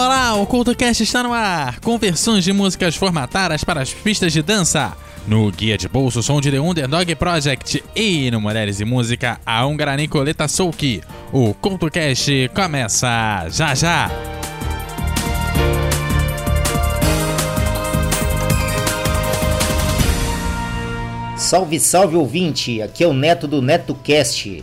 Olá, o CultoCast está no ar, com versões de músicas formatadas para as pistas de dança. No Guia de Bolso Som de The Underdog Project e no Mulheres e Música, a húngara Nicoleta Souki. O CultoCast começa já já! Salve, salve ouvinte! Aqui é o Neto do NetoCast.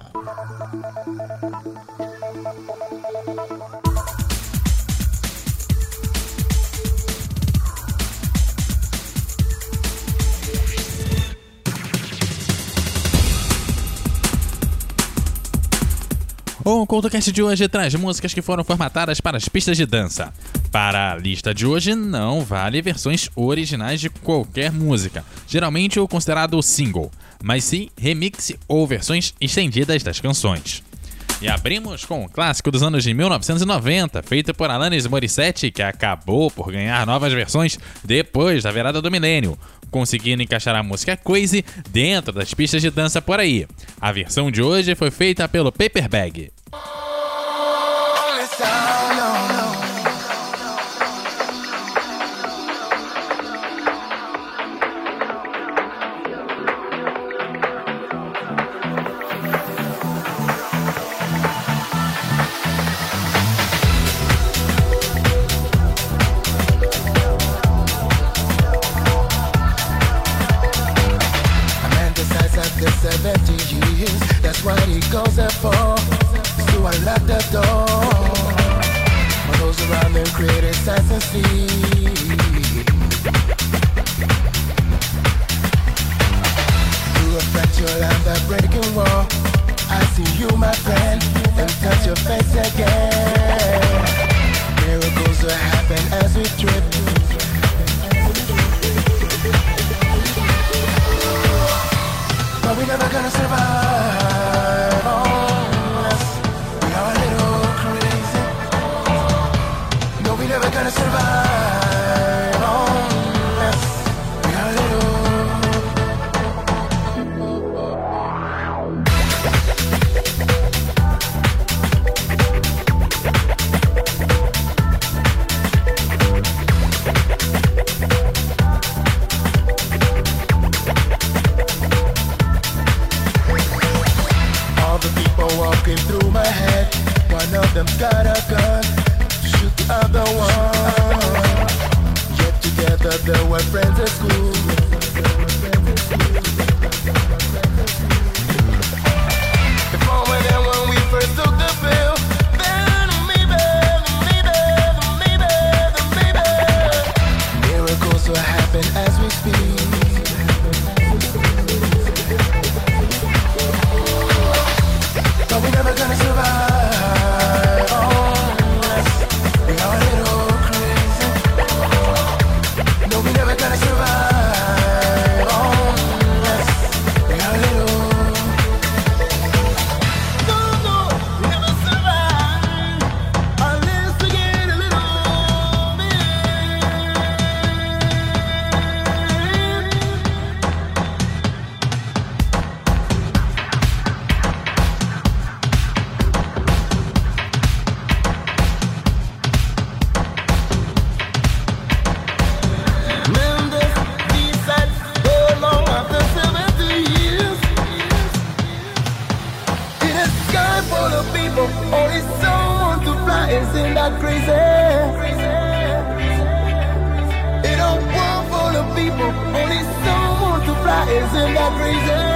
O CoutoCast de hoje traz músicas que foram formatadas para as pistas de dança. Para a lista de hoje, não vale versões originais de qualquer música, geralmente o considerado single, mas sim remix ou versões estendidas das canções. E abrimos com o um clássico dos anos de 1990, feito por Alanis Morissette, que acabou por ganhar novas versões depois da virada do milênio, conseguindo encaixar a música Crazy dentro das pistas de dança por aí. A versão de hoje foi feita pelo Paperbag. gonna survive. as we speak. But we're never gonna survive. reason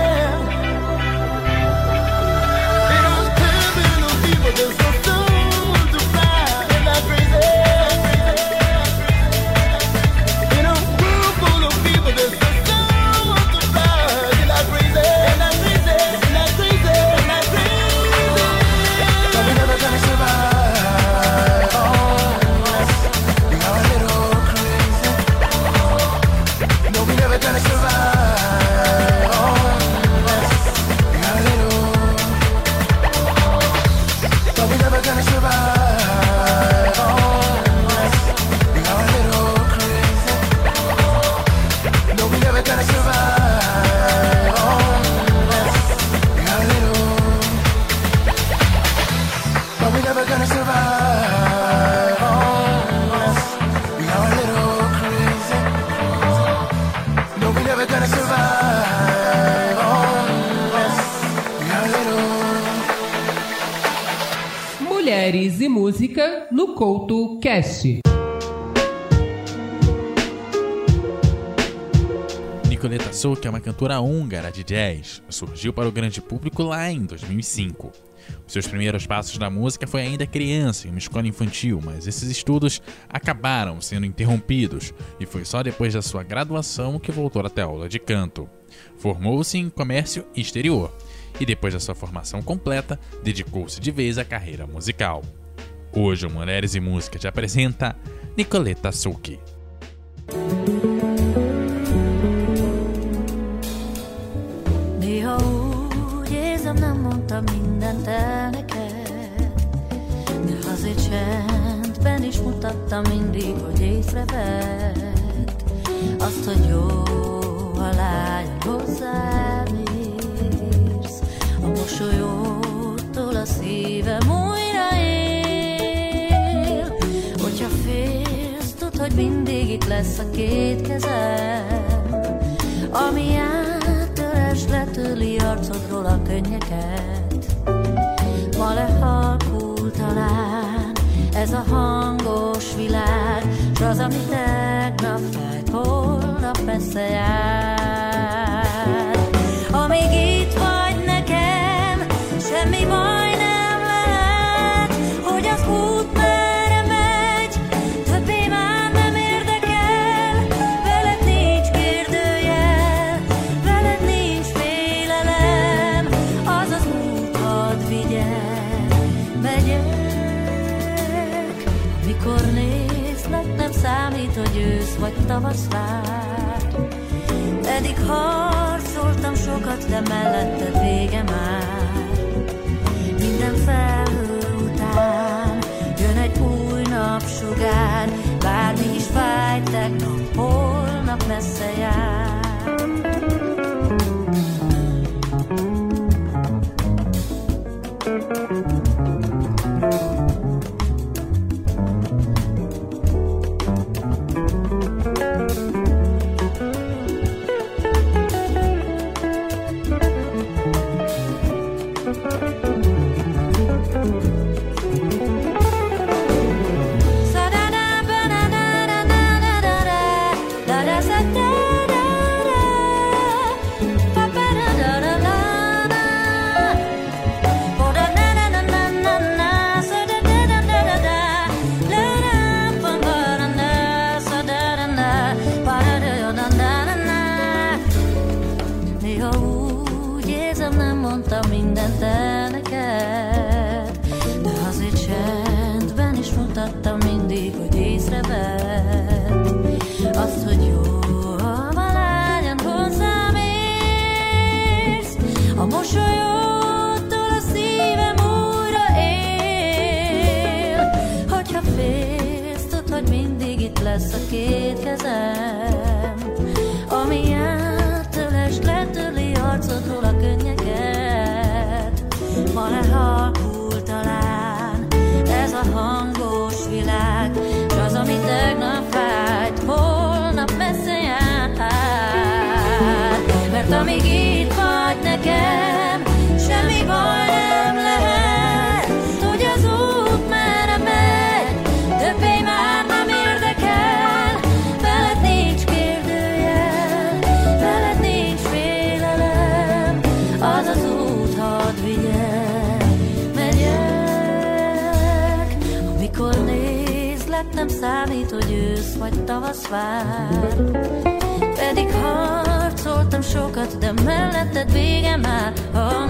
e música no Couto Cast. Nicoleta Souk é uma cantora húngara de jazz. Surgiu para o grande público lá em 2005. Os seus primeiros passos na música foi ainda criança em uma escola infantil, mas esses estudos acabaram sendo interrompidos e foi só depois da sua graduação que voltou até a aula de canto. Formou-se em comércio exterior e depois da sua formação completa, dedicou-se de vez à carreira musical. Hoje o Mulheres e Música te apresenta Nicoleta azért csendben is mutattam mindig, hogy észrevett Azt, hogy jó, ha lányon hozzám érsz A mosolyodtól a szívem mindig itt lesz a két kezem. Ami áttöres letőli arcodról a könnyeket. Ma lehalkul talán ez a hangos világ S az, ami tegnap fájt, holnap messze jár ősz vagy tavasz vár Pedig harcoltam sokat, de melletted vége már. Minden felhő után jön egy új napsugár. Bármi is fáj tegnap, holnap messze jár amíg itt vagy nekem, semmi baj nem lehet. Hogy az út merre megy, többé már nem érdekel. Veled nincs kérdőjel, veled nincs félelem. Az az út, hadd vigyel, megyek. Amikor nézlek, nem számít, hogy ősz vagy tavasz vár sokat, de melletted vége már oh,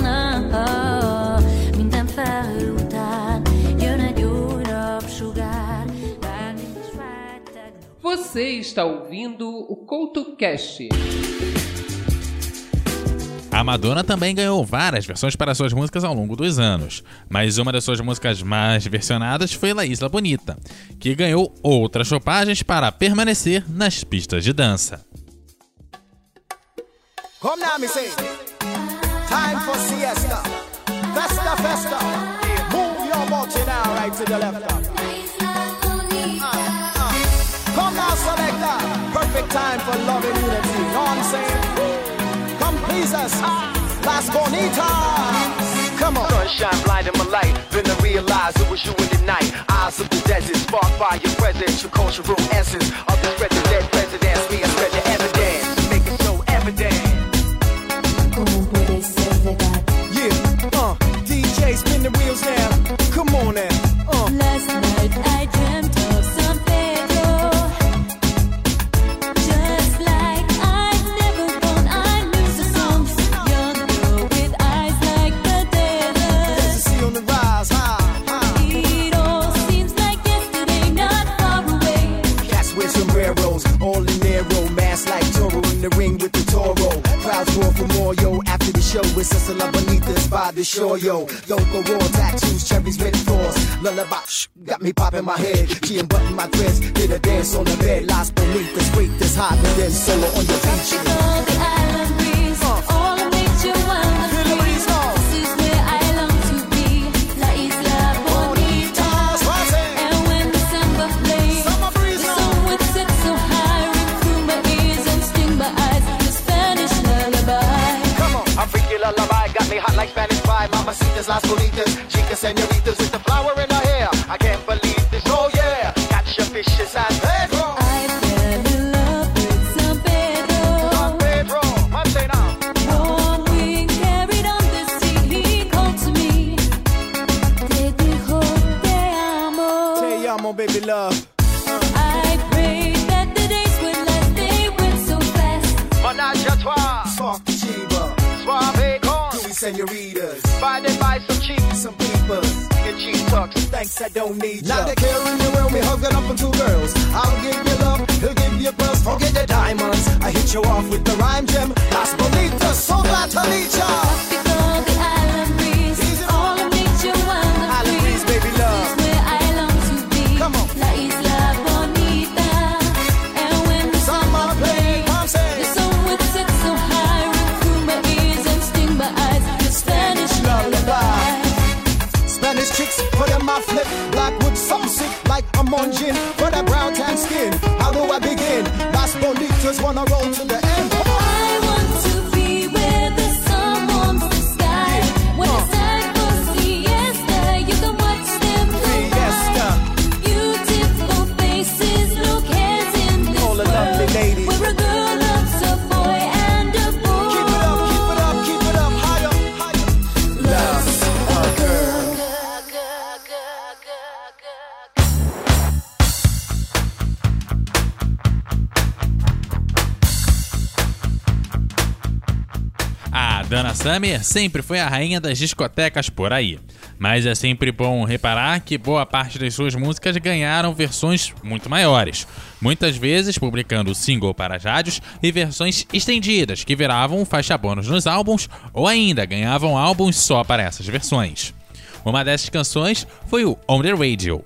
oh. Minden felhő után jön egy új napsugár Bármit is tegnap Você está ouvindo o Couto Cast. A Madonna também ganhou várias versões para suas músicas ao longo dos anos, mas uma das suas músicas mais versionadas foi La Isla Bonita, que ganhou outras chopagens para permanecer nas pistas de dança. Come now, me say. Time for siesta. Festa, festa. Move your body now, right to the left. Come now, selector. Perfect time for love and unity. Know what I'm saying? Come please us. Las Bonitas. Come on. Sunshine blinding my light. Then I realized it was you in the night. Eyes of the desert, sparked by your presence. Your cultural essence. Of the spread the dead presidents. Me, I spread the evidence. Make it so evident. The wheels now. Come on now. Uh. Last Us La Bonitas by the shore, yo. Local raw tattoos, cherries, red floors. Lullaby, shh, got me popping my head. She unbuttoned my dress, did a dance on the bed. Las Bonitas, wait this hot, and then solo on the beach. All the Mamacitas, las bonitas, chicas, senoritas with the flower in her hair. I can't believe this, oh yeah. Got your vicious ass Pedro. I fell in love with San Pedro. Don Pedro, Monday now. One wing carried on the sea, he called to me. Te dijo te amo. Te amo, baby love. I prayed that the days would last, they went so fast. Menage à trois. Spark the Chiba. Suave con. Louis senoritas. By some cheap, some peepers. Cheap tucks. Thanks, I don't need ya. Now they're carrying you around me, hugging up on two girls. I'll give you love, he'll give you buzz. Forget the diamonds. I hit you off with the rhyme gem. Las bonitas, so glad to meet ya. A munching. For the brown tan skin, how do I begin? Las bonitas wanna roll to the Summer sempre foi a rainha das discotecas por aí. Mas é sempre bom reparar que boa parte das suas músicas ganharam versões muito maiores, muitas vezes publicando single para as rádios e versões estendidas que viravam faixa bônus nos álbuns ou ainda ganhavam álbuns só para essas versões. Uma dessas canções foi o On The Radio,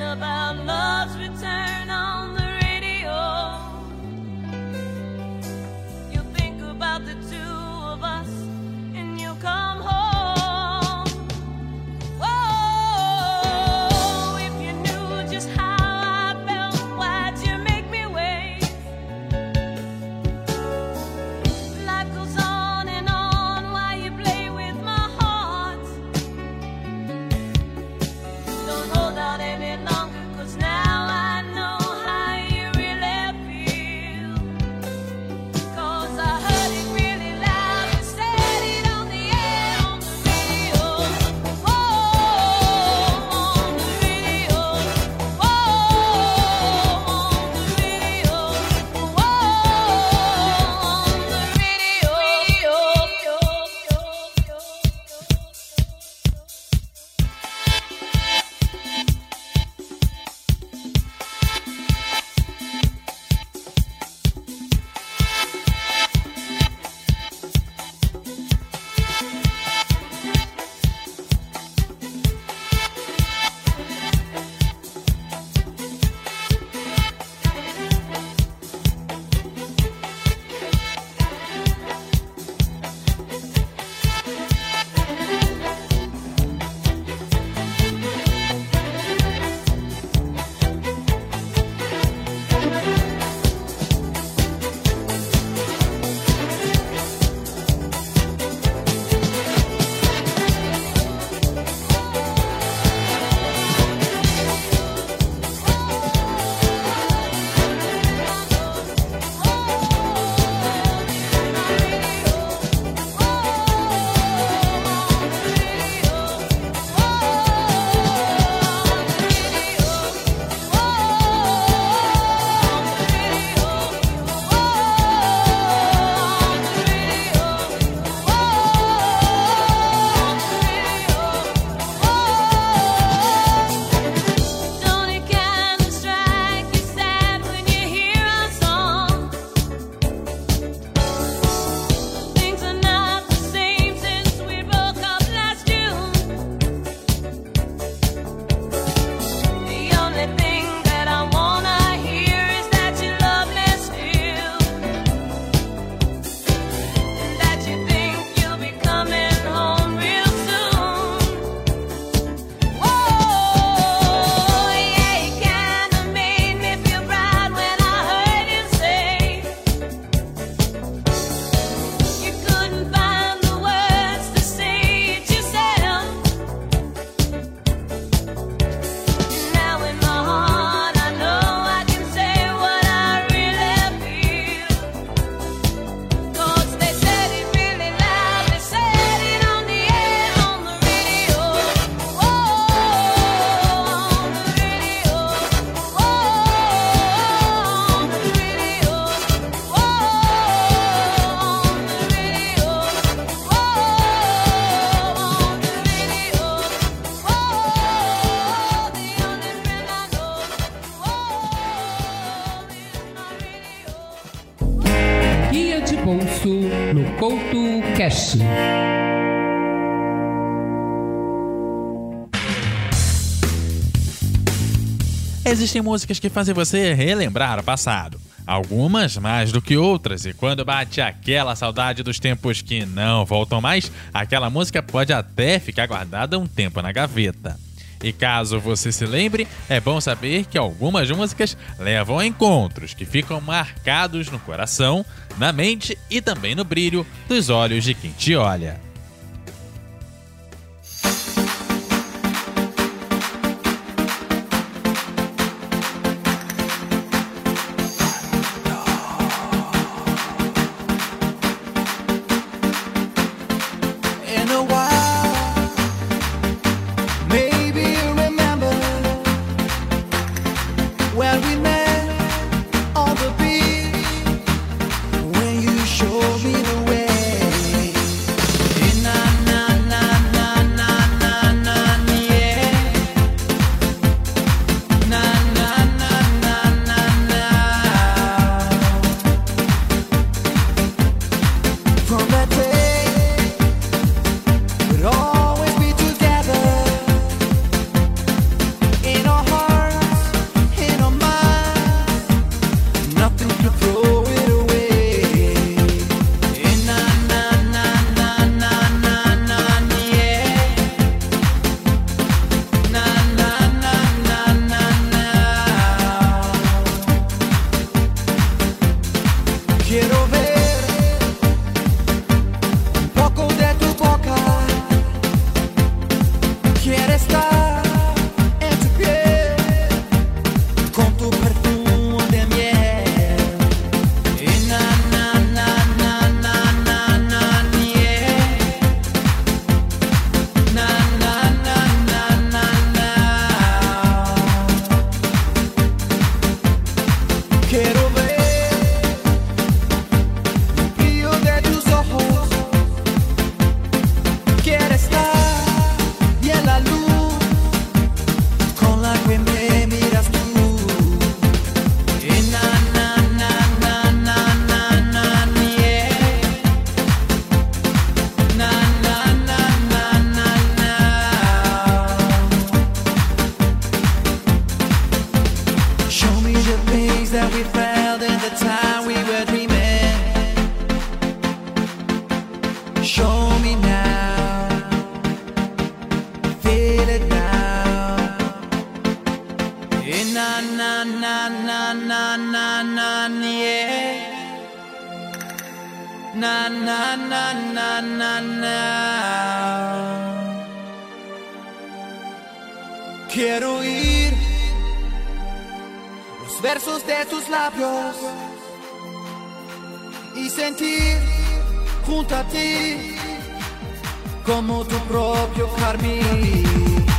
about love. Existem músicas que fazem você relembrar o passado. Algumas mais do que outras, e quando bate aquela saudade dos tempos que não voltam mais, aquela música pode até ficar guardada um tempo na gaveta. E caso você se lembre, é bom saber que algumas músicas levam a encontros que ficam marcados no coração, na mente e também no brilho dos olhos de quem te olha. Quiero oír los versos de tus labios y sentir junto a ti como tu propio carmín.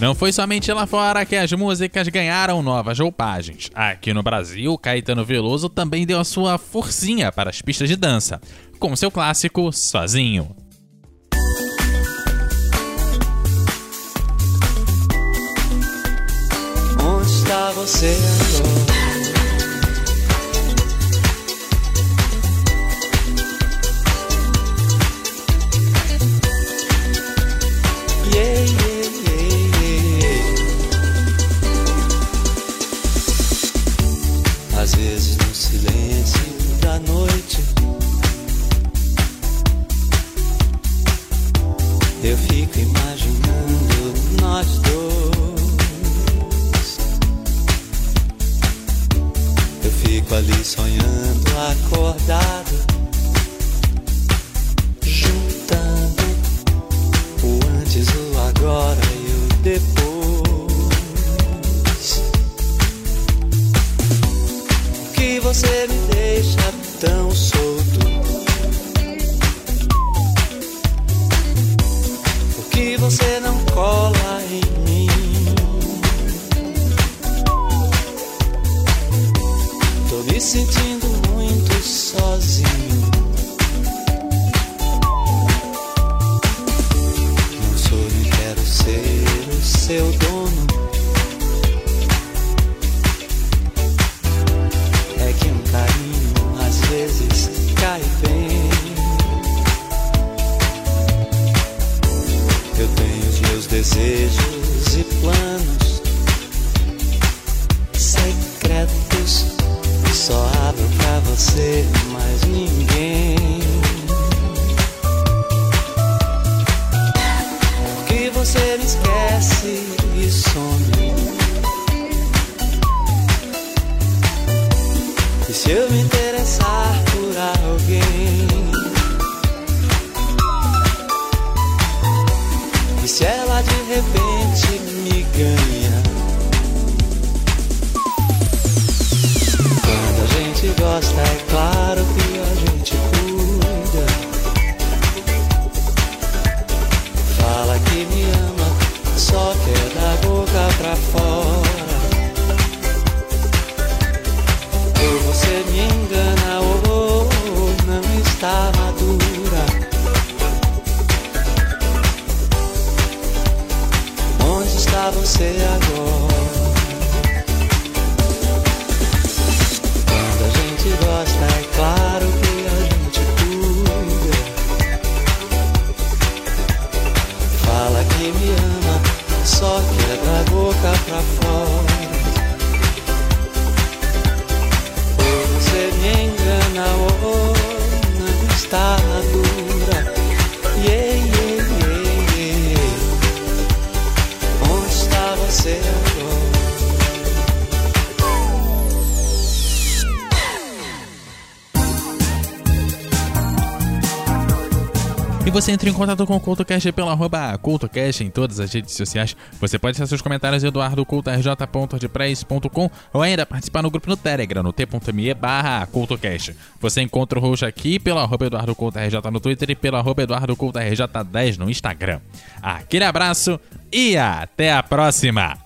Não foi somente lá fora que as músicas ganharam novas roupagens. Aqui no Brasil, Caetano Veloso também deu a sua forcinha para as pistas de dança, com seu clássico Sozinho. Onde está você agora? me sentindo muito sozinho. você entra em contato com o CultoCast pela arroba CultoCast em todas as redes sociais. Você pode deixar seus comentários eduardocultorj.ordpress.com ou ainda participar no grupo no Telegram, no t.me barra CultoCast. Você encontra o roxo aqui pela arroba EduardoCultorj no Twitter e pela arroba EduardoCultorj10 no Instagram. Aquele abraço e até a próxima!